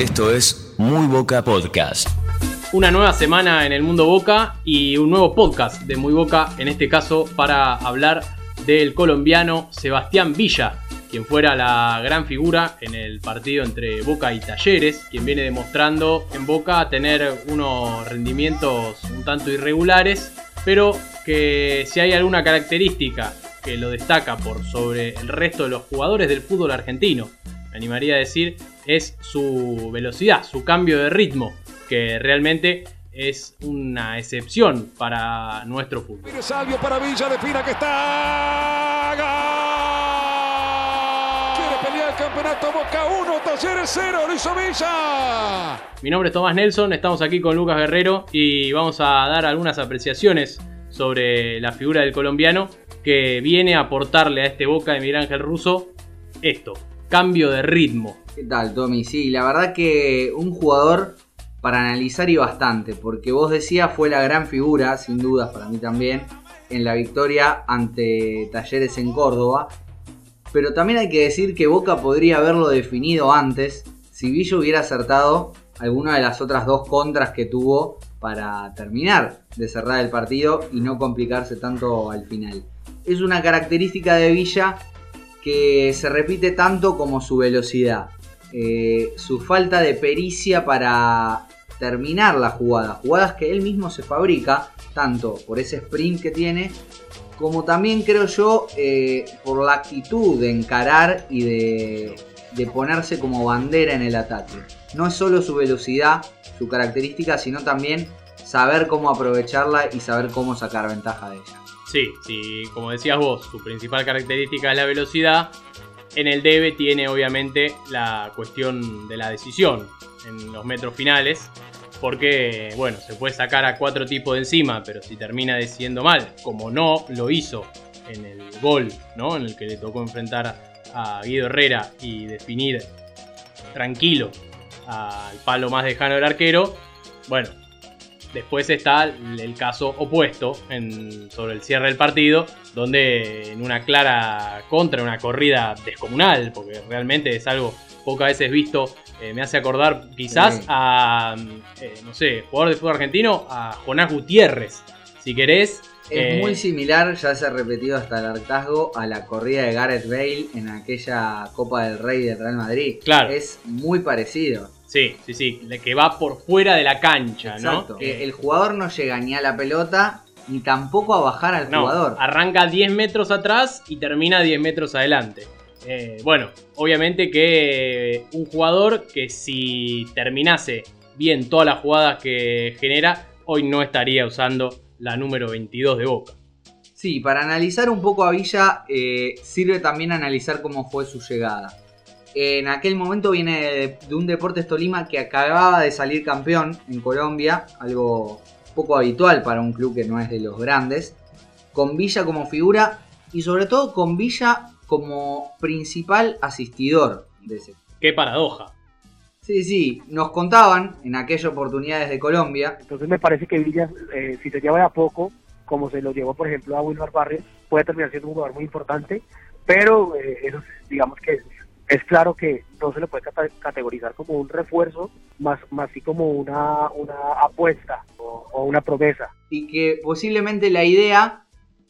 Esto es Muy Boca Podcast. Una nueva semana en el mundo Boca y un nuevo podcast de Muy Boca, en este caso para hablar del colombiano Sebastián Villa, quien fuera la gran figura en el partido entre Boca y Talleres, quien viene demostrando en Boca tener unos rendimientos un tanto irregulares, pero que si hay alguna característica que lo destaca por sobre el resto de los jugadores del fútbol argentino, me animaría a decir, es su velocidad, su cambio de ritmo, que realmente es una excepción para nuestro fútbol. Salvio para Villa, defina que está. Quiere pelear el campeonato Boca 1, Talleres 0, lo hizo Villa. Mi nombre es Tomás Nelson, estamos aquí con Lucas Guerrero y vamos a dar algunas apreciaciones sobre la figura del colombiano que viene a aportarle a este Boca de Miguel Ángel Russo esto, cambio de ritmo. ¿Qué tal, Tommy? Sí, la verdad que un jugador para analizar y bastante, porque vos decías fue la gran figura, sin dudas para mí también, en la victoria ante Talleres en Córdoba. Pero también hay que decir que Boca podría haberlo definido antes si Villa hubiera acertado alguna de las otras dos contras que tuvo para terminar de cerrar el partido y no complicarse tanto al final. Es una característica de Villa que se repite tanto como su velocidad. Eh, su falta de pericia para terminar la jugada. Jugadas que él mismo se fabrica, tanto por ese sprint que tiene, como también creo yo eh, por la actitud de encarar y de, de ponerse como bandera en el ataque. No es solo su velocidad, su característica, sino también saber cómo aprovecharla y saber cómo sacar ventaja de ella. Sí, sí, como decías vos, su principal característica es la velocidad. En el debe tiene obviamente la cuestión de la decisión en los metros finales. Porque, bueno, se puede sacar a cuatro tipos de encima, pero si termina decidiendo mal, como no lo hizo en el gol, ¿no? En el que le tocó enfrentar a Guido Herrera y definir tranquilo al palo más lejano del arquero. Bueno, Después está el caso opuesto en, sobre el cierre del partido, donde en una clara contra, una corrida descomunal, porque realmente es algo pocas veces visto, eh, me hace acordar quizás a, eh, no sé, jugador de fútbol argentino, a Jonás Gutiérrez. Si querés, es eh, muy similar, ya se ha repetido hasta el hartazgo, a la corrida de Gareth Bale en aquella Copa del Rey del Real Madrid. Claro. Es muy parecido. Sí, sí, sí, que va por fuera de la cancha, Exacto. ¿no? Eh, el jugador no llega ni a la pelota ni tampoco a bajar al No, jugador. arranca 10 metros atrás y termina 10 metros adelante. Eh, bueno, obviamente que un jugador que si terminase bien todas las jugadas que genera, hoy no estaría usando la número 22 de Boca. Sí, para analizar un poco a Villa, eh, sirve también analizar cómo fue su llegada. En aquel momento viene de, de un Deportes Tolima que acababa de salir campeón en Colombia, algo poco habitual para un club que no es de los grandes, con Villa como figura y sobre todo con Villa como principal asistidor de ese. Qué paradoja. Sí, sí, nos contaban en aquellas oportunidades de Colombia Entonces me parece que Villa, eh, si se lleva de a poco, como se lo llevó por ejemplo a Wilmar Barrios, puede terminar siendo un jugador muy importante, pero eh, eso digamos que es, claro que no se le puede categorizar como un refuerzo, más, más sí como una, una apuesta o, o una promesa. y que posiblemente la idea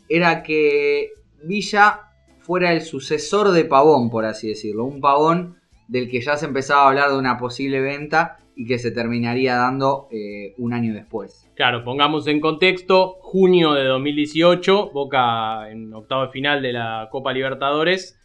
era que Villa fuera el sucesor de Pavón, por así decirlo. Un Pavón del que ya se empezaba a hablar de una posible venta y que se terminaría dando eh, un año después. Claro, pongamos en contexto, junio de 2018, Boca en octavo de final de la Copa Libertadores,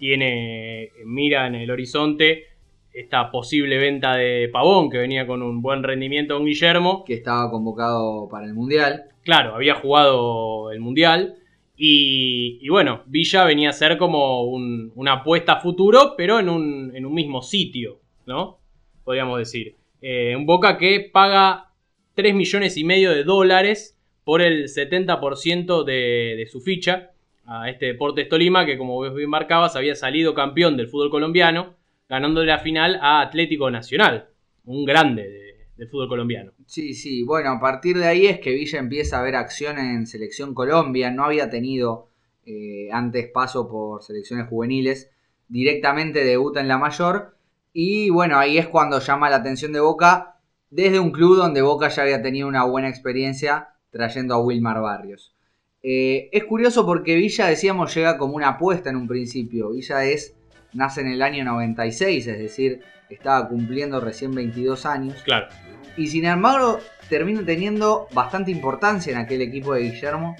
tiene, mira en el horizonte esta posible venta de Pavón, que venía con un buen rendimiento con Guillermo. Que estaba convocado para el Mundial. Claro, había jugado el Mundial. Y, y bueno, Villa venía a ser como un- una apuesta a futuro, pero en un, en un mismo sitio, ¿no? Podríamos decir. Eh, un Boca que paga 3 millones y medio de dólares por el 70% de, de su ficha a este Deportes Tolima, que como vos bien marcabas, había salido campeón del fútbol colombiano, ganándole la final a Atlético Nacional, un grande de- del fútbol colombiano. Sí, sí, bueno, a partir de ahí es que Villa empieza a ver acción en Selección Colombia, no había tenido eh, antes paso por selecciones juveniles, directamente debuta en la mayor Y bueno, ahí es cuando llama la atención de Boca desde un club donde Boca ya había tenido una buena experiencia trayendo a Wilmar Barrios. Eh, es curioso porque Villa, decíamos, llega como una apuesta en un principio. Villa es, nace en el año 96, es decir, estaba cumpliendo recién 22 años. Claro. Y sin embargo, termina teniendo bastante importancia en aquel equipo de Guillermo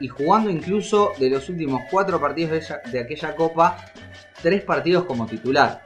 y jugando incluso de los últimos cuatro partidos de, ella- de aquella copa, tres partidos como titular.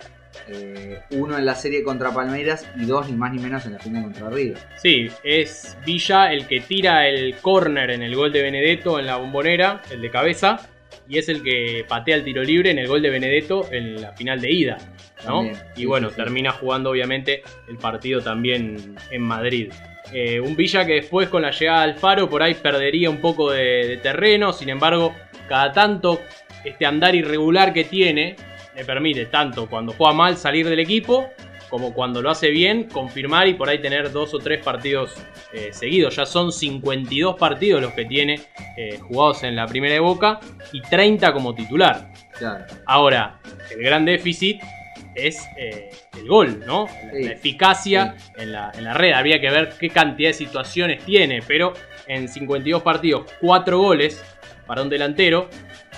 Eh, uno en la serie contra Palmeiras y dos ni más ni menos en la final contra River. Sí, es Villa el que tira el córner en el gol de Benedetto en la bombonera, el de cabeza, y es el que patea el tiro libre en el gol de Benedetto en la final de ida. ¿no? También, y sí, bueno, sí, sí. termina jugando obviamente el partido también en Madrid. Eh, un Villa que después con la llegada al Faro por ahí perdería un poco de, de terreno, sin embargo, cada tanto este andar irregular que tiene le permite tanto cuando juega mal salir del equipo como cuando lo hace bien confirmar y por ahí tener dos o tres partidos eh, seguidos. Ya son 52 partidos los que tiene eh, jugados en la primera de Boca y 30 como titular. Claro. Ahora, el gran déficit es eh, el gol, ¿no? Sí. la eficacia en, la, en la red. Habría que ver qué cantidad de situaciones tiene, pero en 52 partidos, 4 goles para un delantero,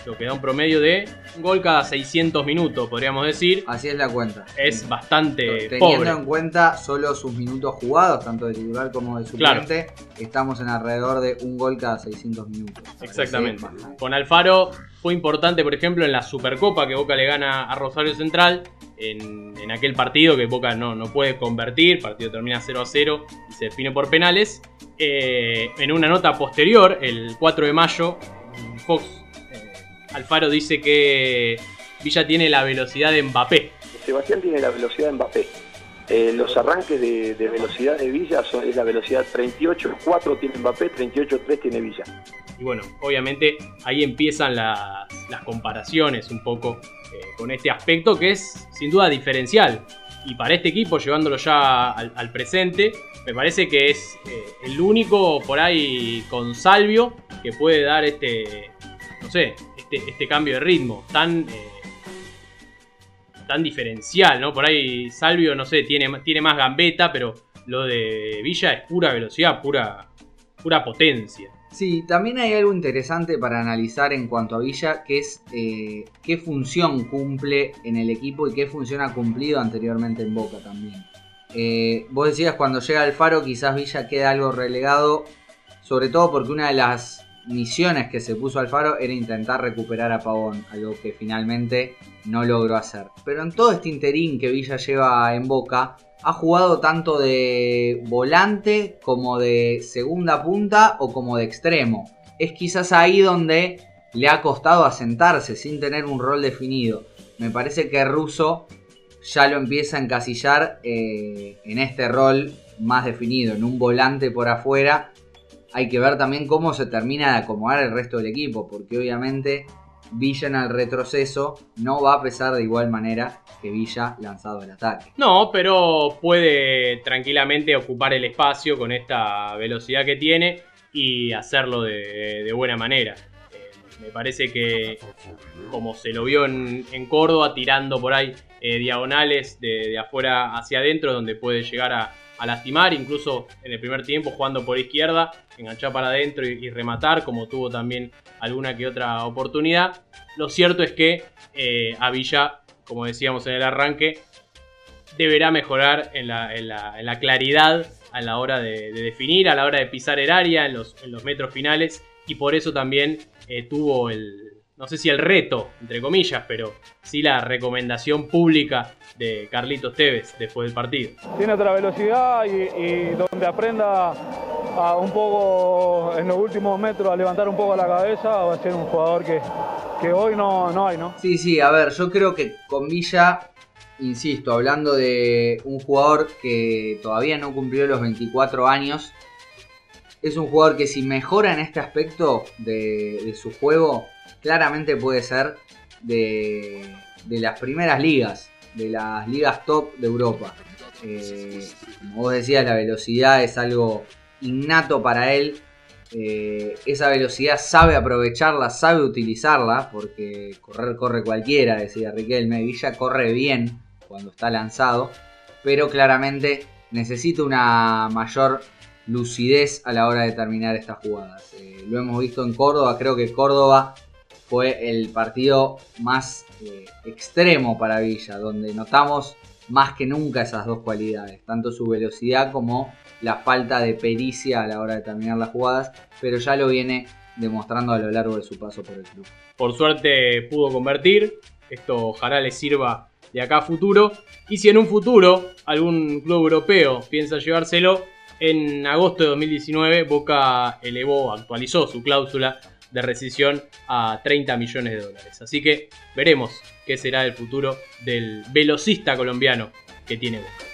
lo que da un promedio de un gol cada 600 minutos, podríamos decir. Así es la cuenta. Es bastante Teniendo pobre. en cuenta solo sus minutos jugados, tanto de titular como de suplente, estamos en alrededor de un gol cada 600 minutos. Exactamente. Con Alfaro fue importante, por ejemplo, en la Supercopa que Boca le gana a Rosario Central. En, en aquel partido que Boca no, no puede convertir, el partido termina 0 a 0 y se define por penales. Eh, en una nota posterior, el 4 de mayo, Fox Alfaro dice que Villa tiene la velocidad de Mbappé. Sebastián tiene la velocidad de Mbappé. Eh, los arranques de, de velocidad de Villa son, es la velocidad 38.4 tiene Mbappé, 38.3 tiene Villa. Y bueno, obviamente ahí empiezan las, las comparaciones un poco eh, con este aspecto que es sin duda diferencial. Y para este equipo, llevándolo ya al, al presente, me parece que es eh, el único por ahí con Salvio que puede dar este, no sé, este, este cambio de ritmo tan, eh, tan diferencial, ¿no? Por ahí Salvio, no sé, tiene, tiene más gambeta, pero lo de Villa es pura velocidad, pura, pura potencia. Sí, también hay algo interesante para analizar en cuanto a Villa, que es eh, qué función cumple en el equipo y qué función ha cumplido anteriormente en Boca también. Eh, vos decías cuando llega al Faro quizás Villa queda algo relegado, sobre todo porque una de las misiones que se puso al Faro era intentar recuperar a Pavón, algo que finalmente no logró hacer. Pero en todo este interín que Villa lleva en Boca, ha jugado tanto de volante como de segunda punta o como de extremo. Es quizás ahí donde le ha costado asentarse sin tener un rol definido. Me parece que Russo ya lo empieza a encasillar eh, en este rol más definido, en un volante por afuera. Hay que ver también cómo se termina de acomodar el resto del equipo, porque obviamente Villa en el retroceso no va a pesar de igual manera que Villa lanzado al ataque. No, pero puede tranquilamente ocupar el espacio con esta velocidad que tiene y hacerlo de, buena manera. Eh, me parece que como se lo vio en, en Córdoba, tirando por ahí eh, diagonales de, de afuera hacia adentro, donde puede llegar a, a lastimar, incluso en el primer tiempo jugando por izquierda, enganchar para adentro y, rematar, como tuvo también alguna que otra oportunidad. Lo cierto es que eh, a Villa, como decíamos en el arranque, deberá mejorar en la, claridad a la hora de, de definir, a la hora de pisar el área, en los, en los metros finales, y por eso también eh, tuvo el, no sé si el reto, entre comillas, pero sí la recomendación pública de Carlitos Tevez después del partido. tiene otra velocidad y, y donde aprenda a un poco en los últimos metros a levantar un poco la cabeza va a ser un jugador que, que hoy no, no hay, ¿no? Sí, sí, a ver, yo creo que con Villa, insisto, hablando de un jugador que todavía no cumplió los 24 años, es un jugador que si mejora en este aspecto de, su juego, claramente puede ser de, de las primeras ligas, de las ligas top de Europa. Eh, como vos decías, la velocidad es algo innato para él. Eh, esa velocidad sabe aprovecharla, sabe utilizarla, porque correr corre cualquiera, decía Riquelme. Villa corre bien, cuando está lanzado, pero claramente necesita una mayor lucidez a la hora de terminar estas jugadas. Eh, lo hemos visto en Córdoba, creo que Córdoba fue el partido más eh, extremo para Villa, donde notamos más que nunca esas dos cualidades, tanto su velocidad como la falta de pericia a la hora de terminar las jugadas, pero ya lo viene demostrando a lo largo de su paso por el club. Por suerte pudo convertir, esto ojalá le sirva de acá a futuro, y si en un futuro algún club europeo piensa llevárselo, en agosto de 2019 Boca elevó, actualizó su cláusula de rescisión a 30 millones de dólares. Así que veremos qué será el futuro del velocista colombiano que tiene Boca.